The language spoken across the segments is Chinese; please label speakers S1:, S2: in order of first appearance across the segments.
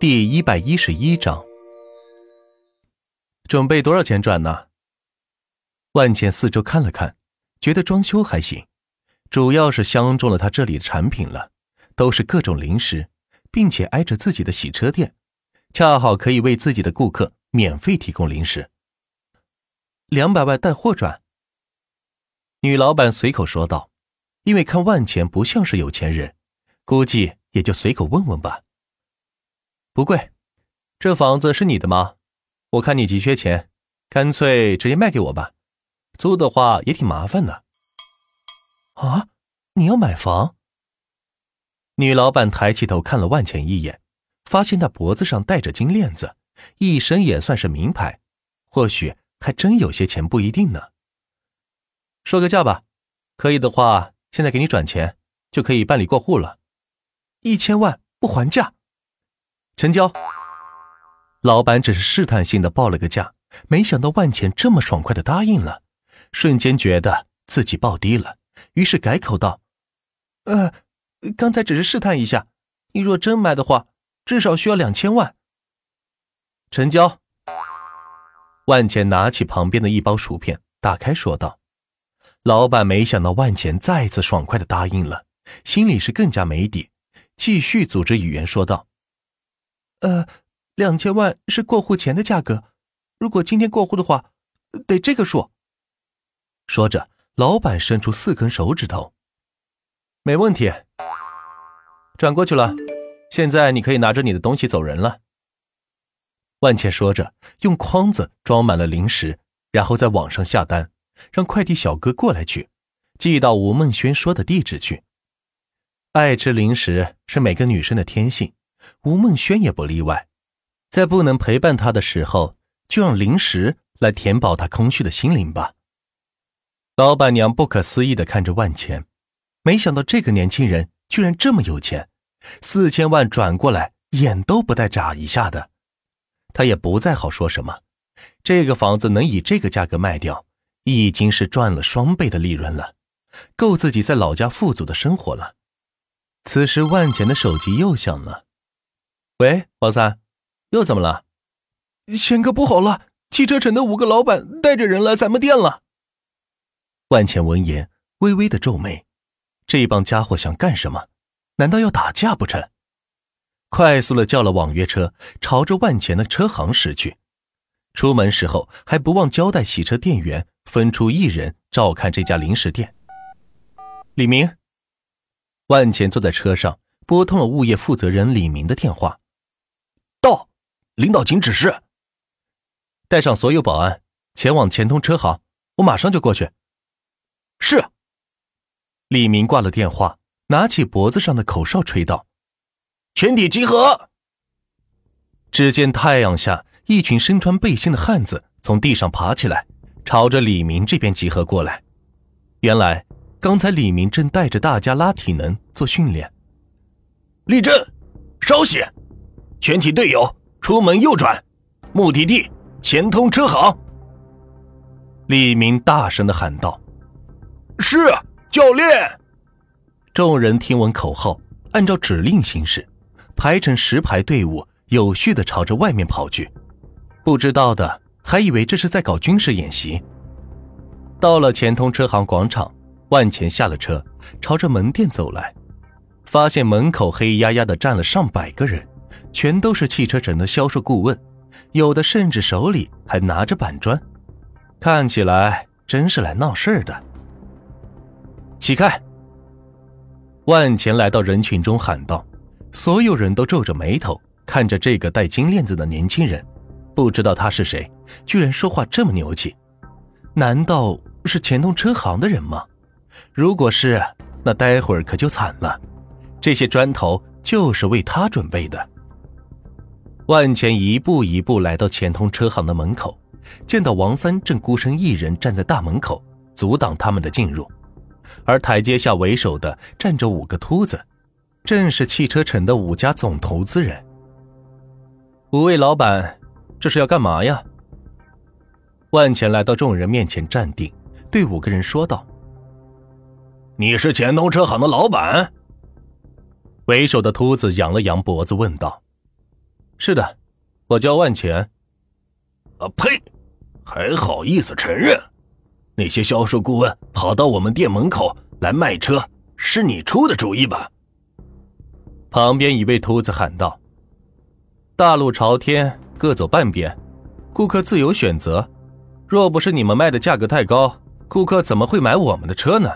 S1: 第一百一十一章，准备多少钱转呢？万茜四周看了看，觉得装修还行，主要是相中了他这里的产品了，都是各种零食，并且挨着自己的洗车店，恰好可以为自己的顾客免费提供零食。两百万带货转。女老板随口说道，因为看万茜不像是有钱人，估计也就随口问问吧。不贵，这房子是你的吗？我看你急缺钱，干脆直接卖给我吧。租的话也挺麻烦的。啊，你要买房？女老板抬起头看了万钱一眼，发现他脖子上戴着金链子，一身也算是名牌，或许还真有些钱，不一定呢。说个价吧，可以的话，现在给你转钱，就可以办理过户了。一千万不还价。成交。老板只是试探性的报了个价，没想到万钱这么爽快的答应了，瞬间觉得自己报低了，于是改口道：“呃，刚才只是试探一下，你若真买的话，至少需要两千万。”成交。万钱拿起旁边的一包薯片，打开说道：“老板没想到万钱再次爽快的答应了，心里是更加没底，继续组织语言说道。”呃，两千万是过户前的价格，如果今天过户的话，得这个数。说着，老板伸出四根手指头，没问题，转过去了。现在你可以拿着你的东西走人了。万茜说着，用筐子装满了零食，然后在网上下单，让快递小哥过来取，寄到吴梦轩说的地址去。爱吃零食是每个女生的天性。吴梦轩也不例外，在不能陪伴他的时候，就让零食来填饱他空虚的心灵吧。老板娘不可思议的看着万钱，没想到这个年轻人居然这么有钱，四千万转过来，眼都不带眨一下的。他也不再好说什么，这个房子能以这个价格卖掉，已经是赚了双倍的利润了，够自己在老家富足的生活了。此时，万钱的手机又响了。喂，王三，又怎么了？
S2: 贤哥不好了，汽车城的五个老板带着人来咱们店了。
S1: 万茜闻言微微的皱眉，这帮家伙想干什么？难道要打架不成？快速的叫了网约车，朝着万钱的车行驶去。出门时候还不忘交代洗车店员分出一人照看这家零食店。李明，万钱坐在车上，拨通了物业负责人李明的电话。
S2: 到，领导请指示。
S1: 带上所有保安前往前通车行，我马上就过去。
S2: 是。
S1: 李明挂了电话，拿起脖子上的口哨吹道：“
S2: 全体集合！”
S1: 只见太阳下，一群身穿背心的汉子从地上爬起来，朝着李明这边集合过来。原来，刚才李明正带着大家拉体能做训练。
S2: 立正，稍息。全体队友出门右转，目的地钱通车行。
S1: 李明大声的喊道：“
S2: 是，教练。”
S1: 众人听闻口号，按照指令行事，排成十排队伍，有序的朝着外面跑去。不知道的还以为这是在搞军事演习。到了钱通车行广场，万钱下了车，朝着门店走来，发现门口黑压压的站了上百个人。全都是汽车城的销售顾问，有的甚至手里还拿着板砖，看起来真是来闹事的。起开！万钱来到人群中喊道：“所有人都皱着眉头看着这个戴金链子的年轻人，不知道他是谁，居然说话这么牛气。难道是钱通车行的人吗？如果是，那待会儿可就惨了。这些砖头就是为他准备的。”万钱一步一步来到钱通车行的门口，见到王三正孤身一人站在大门口，阻挡他们的进入。而台阶下为首的站着五个秃子，正是汽车城的五家总投资人。五位老板，这是要干嘛呀？万钱来到众人面前站定，对五个人说道：“
S2: 你是钱通车行的老板？”
S1: 为首的秃子扬了扬脖子，问道。是的，我叫万钱。
S2: 啊呸！还好意思承认？那些销售顾问跑到我们店门口来卖车，是你出的主意吧？
S1: 旁边一位秃子喊道：“大路朝天，各走半边，顾客自由选择。若不是你们卖的价格太高，顾客怎么会买我们的车呢？”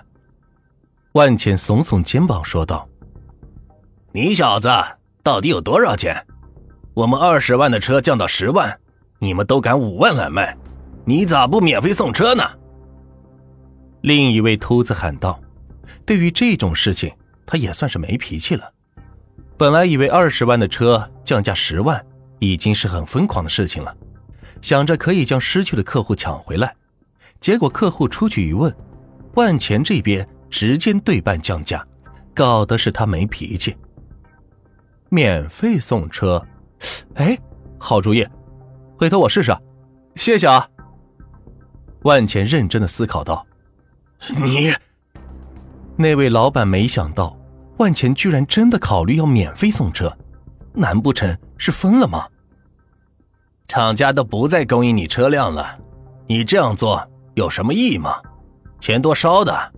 S1: 万茜耸耸肩膀说道：“
S2: 你小子到底有多少钱？我们二十万的车降到十万，你们都敢五万来卖，你咋不免费送车呢？”
S1: 另一位秃子喊道：“对于这种事情，他也算是没脾气了。本来以为二十万的车降价十万，已经是很疯狂的事情了，想着可以将失去的客户抢回来。结果客户出去一问，万钱这边直接对半降价，搞的是他没脾气。免费送车，哎，好主意，回头我试试。谢谢啊。”万钱认真的思考道。
S2: 你，
S1: 那位老板没想到万钱居然真的考虑要免费送车，难不成是疯了吗？
S2: 厂家都不再供应你车辆了，你这样做有什么意义吗？钱多烧的。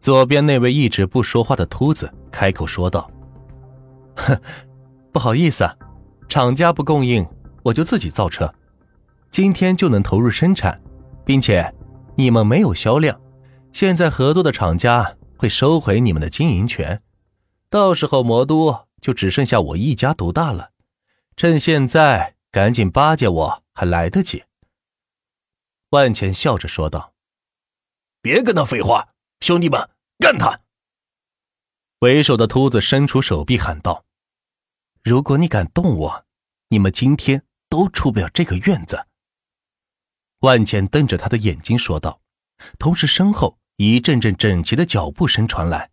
S1: 左边那位一直不说话的秃子开口说道：“哼，不好意思啊，厂家不供应，我就自己造车，今天就能投入生产，并且。”你们没有销量，现在合作的厂家会收回你们的经营权，到时候魔都就只剩下我一家独大了。趁现在赶紧巴结我还来得及。”万钱笑着说道。
S2: “别跟他废话，兄弟们，干他！”
S1: 为首的秃子伸出手臂喊道：“如果你敢动我，你们今天都出不了这个院子。”万茜瞪着他的眼睛说道，同时身后一阵阵整齐的脚步声传来。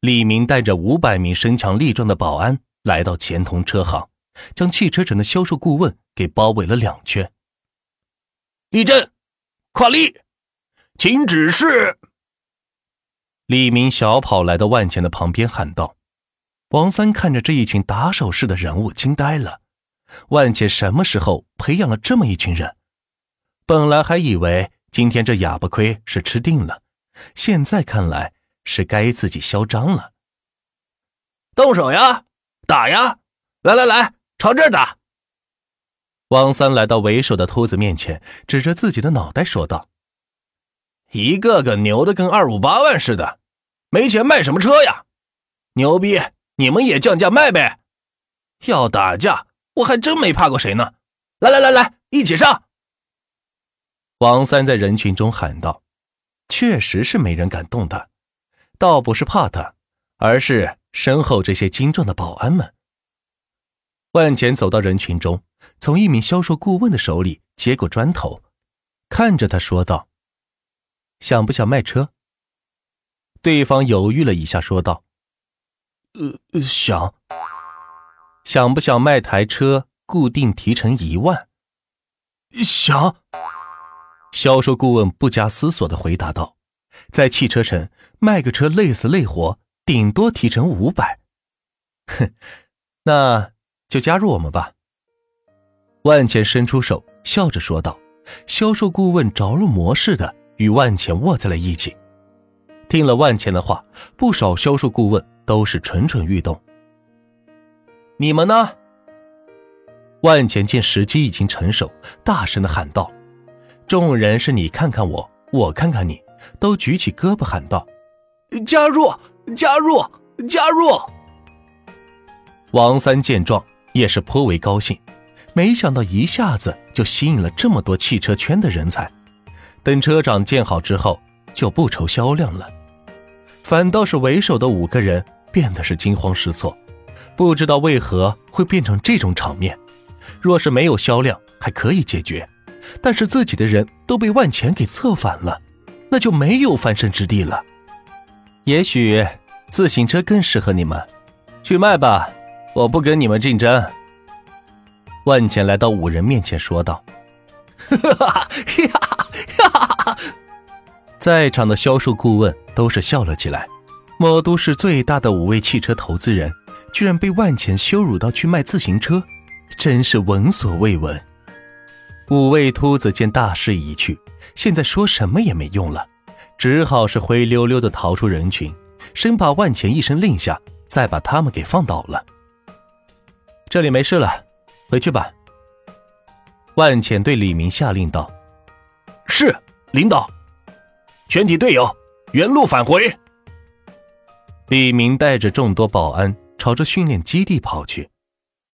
S1: 李明带着五百名身强力壮的保安来到钱通车行，将汽车城的销售顾问给包围了两圈。
S2: 立正，快立，请指示。
S1: 李明小跑来到万茜的旁边喊道：“王三看着这一群打手式的人物，惊呆了。万茜什么时候培养了这么一群人？”本来还以为今天这哑巴亏是吃定了，现在看来是该自己嚣张了。
S2: 动手呀，打呀！来来来，朝这儿打！
S1: 王三来到为首的秃子面前，指着自己的脑袋说道：“
S2: 一个个牛的跟二五八万似的，没钱卖什么车呀？牛逼，你们也降价卖呗！要打架，我还真没怕过谁呢！来来来来，一起上！”
S1: 王三在人群中喊道：“确实是没人敢动他，倒不是怕他，而是身后这些精壮的保安们。”万钱走到人群中，从一名销售顾问的手里接过砖头，看着他说道：“想不想卖车？”对方犹豫了一下，说道：“
S2: 呃，想。
S1: 想不想卖台车，固定提成一万？
S2: 想。”
S1: 销售顾问不加思索的回答道：“在汽车城卖个车累死累活，顶多提成五百。”哼，那就加入我们吧。”万钱伸出手，笑着说道。销售顾问着了魔似的与万钱握在了一起。听了万钱的话，不少销售顾问都是蠢蠢欲动。你们呢？万钱见时机已经成熟，大声的喊道。众人是你看看我，我看看你，都举起胳膊喊道：“
S2: 加入，加入，加入！”
S1: 王三见状也是颇为高兴，没想到一下子就吸引了这么多汽车圈的人才。等车长建好之后，就不愁销量了。反倒是为首的五个人变得是惊慌失措，不知道为何会变成这种场面。若是没有销量，还可以解决。但是自己的人都被万钱给策反了，那就没有翻身之地了。也许自行车更适合你们，去卖吧，我不跟你们竞争。万钱来到五人面前说道：“
S2: 哈哈哈哈哈！”
S1: 在场的销售顾问都是笑了起来。魔都市最大的五位汽车投资人，居然被万钱羞辱到去卖自行车，真是闻所未闻。五位秃子见大势已去，现在说什么也没用了，只好是灰溜溜的逃出人群，生怕万钱一声令下，再把他们给放倒了。这里没事了，回去吧。万浅对李明下令道：“
S2: 是，领导。全体队友原路返回。”
S1: 李明带着众多保安朝着训练基地跑去。